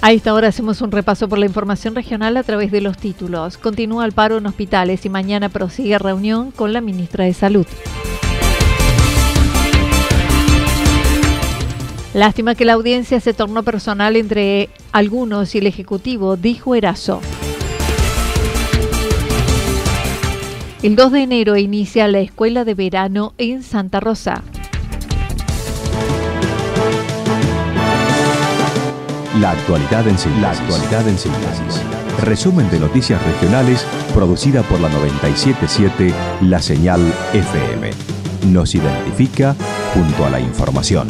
A esta hora hacemos un repaso por la información regional a través de los títulos. Continúa el paro en hospitales y mañana prosigue reunión con la ministra de Salud. Lástima que la audiencia se tornó personal entre algunos y el Ejecutivo, dijo Erazo. El 2 de enero inicia la escuela de verano en Santa Rosa. La actualidad en síntesis. La actualidad en síntesis. Resumen de noticias regionales producida por la 977 La Señal FM. Nos identifica junto a la información.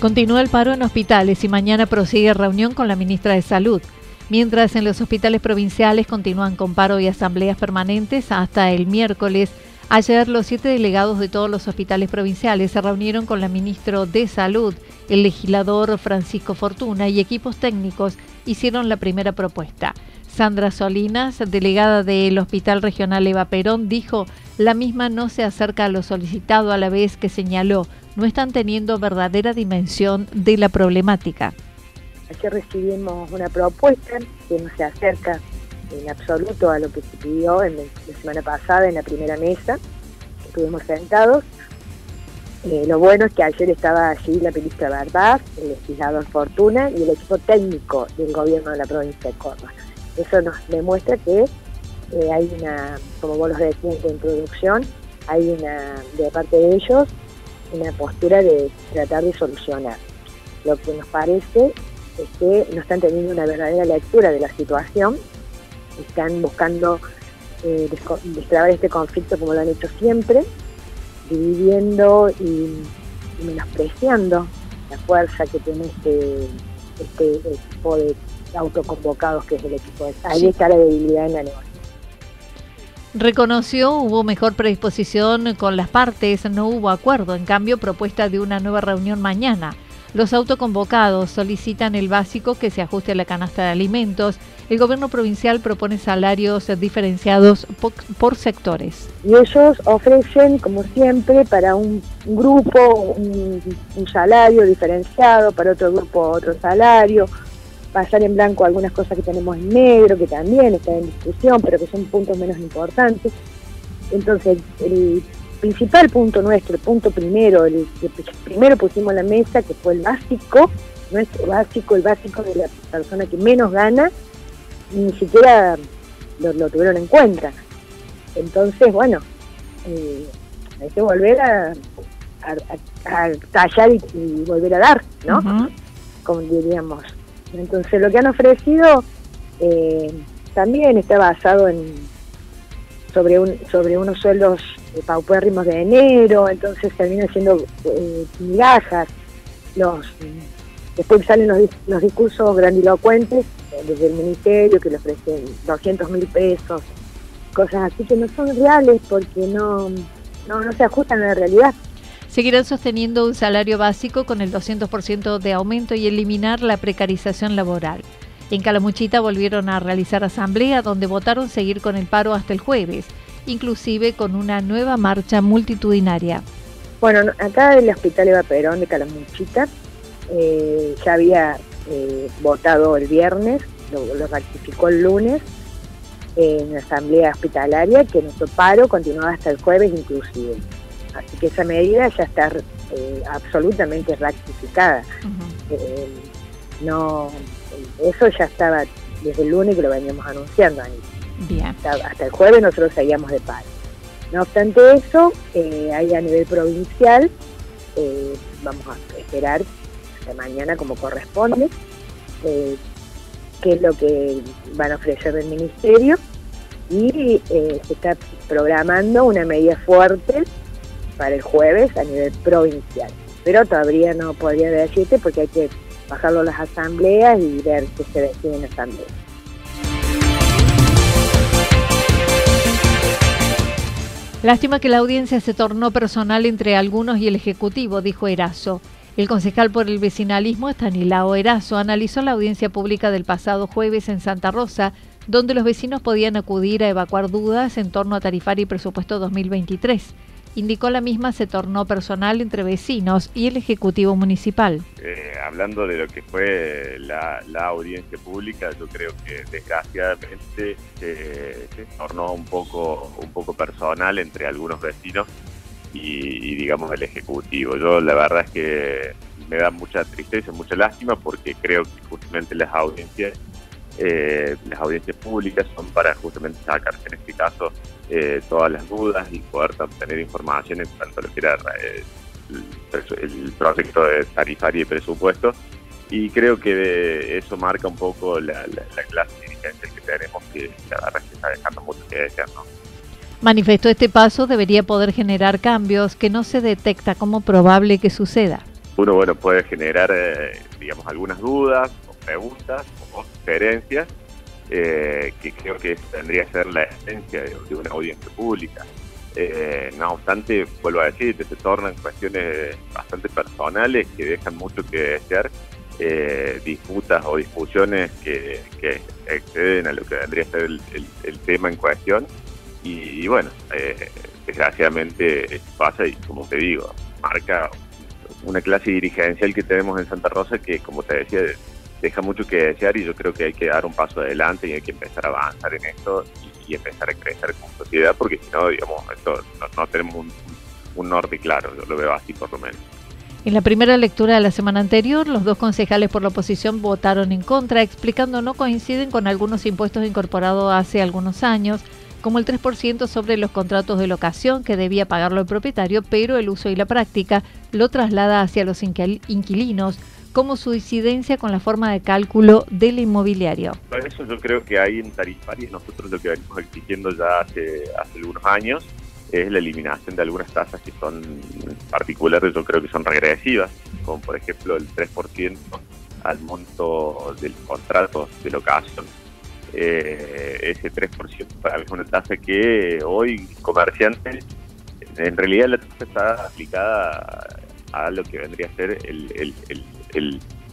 Continúa el paro en hospitales y mañana prosigue reunión con la ministra de Salud. Mientras en los hospitales provinciales continúan con paro y asambleas permanentes hasta el miércoles, ayer los siete delegados de todos los hospitales provinciales se reunieron con la ministra de Salud, el legislador Francisco Fortuna y equipos técnicos hicieron la primera propuesta. Sandra Solinas, delegada del Hospital Regional Eva Perón, dijo, la misma no se acerca a lo solicitado a la vez que señaló, no están teniendo verdadera dimensión de la problemática. Aquí recibimos una propuesta que no se acerca en absoluto a lo que se pidió en la semana pasada en la primera mesa, que estuvimos sentados. Eh, lo bueno es que ayer estaba allí la ministra Verdad, el legislador Fortuna y el equipo técnico del gobierno de la provincia de Córdoba. Eso nos demuestra que eh, hay una, como vos los decías en tu introducción, hay una, de parte de ellos, una postura de tratar de solucionar. Lo que nos parece es que no están teniendo una verdadera lectura de la situación, están buscando eh, destrabar este conflicto como lo han hecho siempre, dividiendo y, menospreciando la fuerza que tiene este, este equipo de autoconvocados que es el equipo de Ahí está la debilidad en la negociación. Reconoció hubo mejor predisposición con las partes, no hubo acuerdo, en cambio propuesta de una nueva reunión mañana. Los autoconvocados solicitan el básico que se ajuste a la canasta de alimentos. El gobierno provincial propone salarios diferenciados por, sectores. Y ellos ofrecen, como siempre, para un grupo un, un salario diferenciado, para otro grupo otro salario, pasar en blanco algunas cosas que tenemos en negro, que también están en discusión, pero que son puntos menos importantes. Entonces, el principal punto nuestro, el punto primero, el que primero pusimos la mesa, que fue el básico, nuestro básico, el básico de la persona que menos gana, ni siquiera lo, tuvieron en cuenta. Entonces, bueno, eh, hay que volver a, tallar y, volver a dar, ¿no? Como diríamos. Entonces lo que han ofrecido eh, también está basado en sobre un sobre unos sueldos paupérrimos de enero, entonces termina siendo eh, después salen los, los discursos grandilocuentes eh, desde el ministerio que le ofrecen 200 mil pesos, cosas así que no son reales porque no, no, no se ajustan a la realidad. Seguirán sosteniendo un salario básico con el 200% de aumento y eliminar la precarización laboral. En Calamuchita volvieron a realizar asamblea donde votaron seguir con el paro hasta el jueves, inclusive con una nueva marcha multitudinaria. Bueno, acá en el Hospital Eva Perón de Calamuchita eh, ya había eh, votado el viernes lo, ratificó el lunes en la asamblea hospitalaria, que nuestro paro continuaba hasta el jueves inclusive. Así que esa medida ya está eh, absolutamente ratificada. Eh, no, eso ya estaba desde el lunes que lo veníamos anunciando. Hasta, el jueves nosotros seguíamos de paro. No obstante eso, eh, hay a nivel provincial, vamos a esperar hasta mañana como corresponde, qué es lo que van a ofrecer del ministerio y se está programando una medida fuerte para el jueves a nivel provincial. Pero todavía no podría decirte porque hay que bajarlo a las asambleas y ver qué se decide en asamblea. Lástima que la audiencia se tornó personal entre algunos y el Ejecutivo, dijo Erazo. El concejal por el vecinalismo, Estanilao Erazo, analizó la audiencia pública del pasado jueves en Santa Rosa, donde los vecinos podían acudir a evacuar dudas en torno a tarifario y presupuesto 2023 indicó la misma se tornó personal entre vecinos y el Ejecutivo Municipal. Eh, hablando de lo que fue la, audiencia pública, yo creo que desgraciadamente se tornó un poco, un poco personal entre algunos vecinos y, digamos el Ejecutivo. Yo la verdad es que me da mucha tristeza, mucha lástima porque creo que justamente las audiencias eh, las audiencias públicas son para justamente sacarse en este caso eh, todas las dudas y poder obtener información en cuanto a lo que era eh, el, proyecto de tarifario y presupuesto. Y creo que eso marca un poco la, clase dirigente que tenemos, que la verdad que está dejando mucho que desear. ¿no? Manifestó este paso debería poder generar cambios que no se detecta como probable que suceda. Uno bueno puede generar, eh, digamos, algunas dudas preguntas o sugerencias eh, que creo que tendría que ser la esencia de, una audiencia pública. Eh, no obstante, vuelvo a decir, se tornan cuestiones bastante personales que dejan mucho que desear, eh, disputas o discusiones que, exceden a lo que vendría a ser el, tema en cuestión. Y, bueno, desgraciadamente pasa y como te digo, marca una clase dirigencial que tenemos en Santa Rosa que, como te decía, deja mucho que desear y yo creo que hay que dar un paso adelante y hay que empezar a avanzar en esto y, empezar a crecer como sociedad porque si no, digamos, esto no, tenemos un, norte claro, yo lo veo así por lo menos. En la primera lectura de la semana anterior, los dos concejales por la oposición votaron en contra, explicando no coinciden con algunos impuestos incorporados hace algunos años, como el 3% sobre los contratos de locación que debía pagarlo el propietario, pero el uso y la práctica lo traslada hacia los inquilinos como su incidencia con la forma de cálculo del inmobiliario. Eso yo creo que hay en tarifarias, nosotros lo que venimos exigiendo ya hace, hace algunos años es la eliminación de algunas tasas que son particulares, yo creo que son regresivas, como por ejemplo el 3% al monto del contrato de locación. Eh, ese 3% para mí es una tasa que hoy comerciantes, en realidad la tasa está aplicada a lo que vendría a ser el,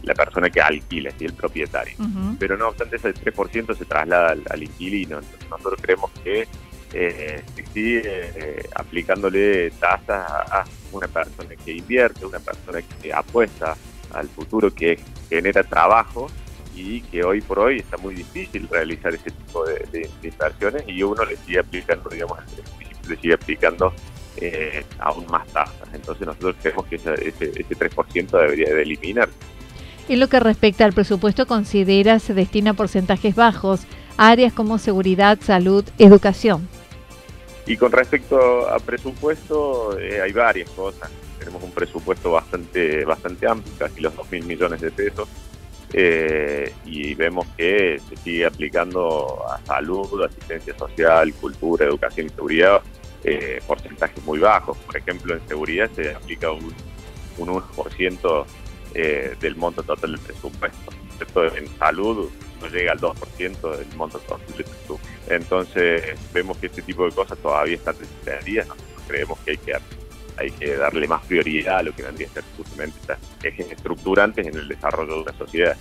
la persona que alquila, y el propietario. Pero no obstante, ese 3% se traslada al, inquilino. Entonces nosotros creemos que eh, sigue eh, aplicándole tasas a, una persona que invierte, una persona que apuesta al futuro, que genera trabajo y que hoy por hoy está muy difícil realizar ese tipo de, inversiones y uno le sigue aplicando, digamos, le sigue aplicando eh, aún más tasas. Entonces nosotros creemos que ese, ese, 3% debería de eliminar. En lo que respecta al presupuesto, considera se destina porcentajes bajos a áreas como seguridad, salud, educación. Y con respecto a presupuesto, eh, hay varias cosas. Tenemos un presupuesto bastante, bastante amplio, casi los 2 mil millones de pesos, eh, y vemos que se sigue aplicando a salud, asistencia social, cultura, educación y seguridad eh, porcentajes muy bajos. Por ejemplo, en seguridad se aplica un, un 1% eh, del monto total del presupuesto. Esto en salud no llega al 2% del monto total del presupuesto. Entonces, vemos que este tipo de cosas todavía están necesarias. Nosotros creemos que hay que hay que darle más prioridad a lo que vendría a ser justamente estas ejes estructurantes en el desarrollo de una sociedad.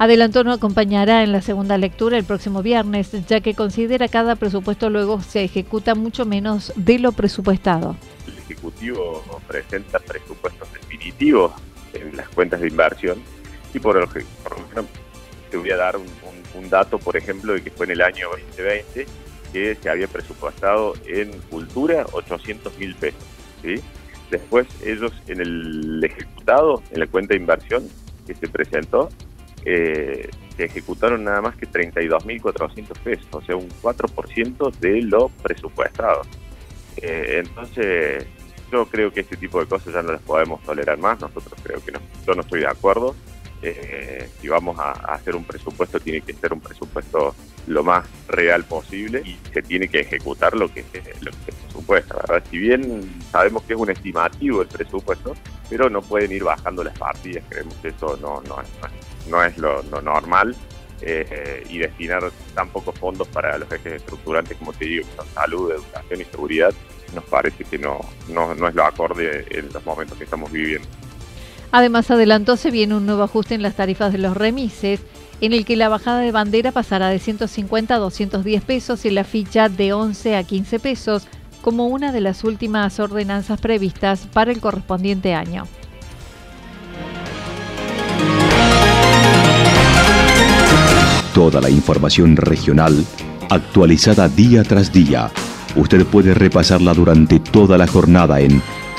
Adelantó no acompañará en la segunda lectura el próximo viernes, ya que considera cada presupuesto luego se ejecuta mucho menos de lo presupuestado. El Ejecutivo presenta presupuestos definitivos en las cuentas de inversión y por, lo te voy a dar un, dato, por ejemplo, de que fue en el año 2020 que se había presupuestado en cultura 800 mil pesos. Después ellos en el ejecutado, en la cuenta de inversión que se presentó, eh, se ejecutaron nada más que 32.400 pesos, o sea, un 4% de lo presupuestado. Eh, entonces, yo creo que este tipo de cosas ya no las podemos tolerar más, nosotros creo que no, yo no estoy de acuerdo. Eh, si vamos a, hacer un presupuesto, tiene que ser un presupuesto lo más real posible y se tiene que ejecutar lo que, lo que se presupuesta, ¿verdad? Si bien sabemos que es un estimativo el presupuesto, pero no pueden ir bajando las partidas, creemos que eso no, no, es lo, normal. Eh, y destinar tan pocos fondos para los ejes estructurantes, como te digo, son salud, educación y seguridad, nos parece que no, no, no es lo acorde en los momentos que estamos viviendo. Además, adelantó se viene un nuevo ajuste en las tarifas de los remises, en el que la bajada de bandera pasará de 150 a 210 pesos y la ficha de 11 a 15 pesos, como una de las últimas ordenanzas previstas para el correspondiente año. Toda la información regional actualizada día tras día. Usted puede repasarla durante toda la jornada en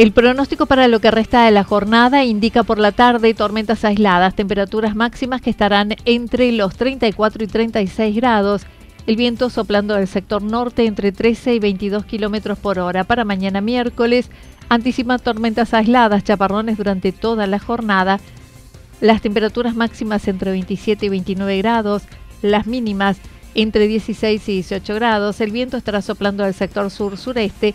El pronóstico para lo que resta de la jornada indica por la tarde tormentas aisladas, temperaturas máximas que estarán entre los 34 y 36 grados. El viento soplando del sector norte entre 13 y 22 kilómetros por hora. Para mañana miércoles, anticipa tormentas aisladas, chaparrones durante toda la jornada. Las temperaturas máximas entre 27 y 29 grados, las mínimas entre 16 y 18 grados. El viento estará soplando del sector sur-sureste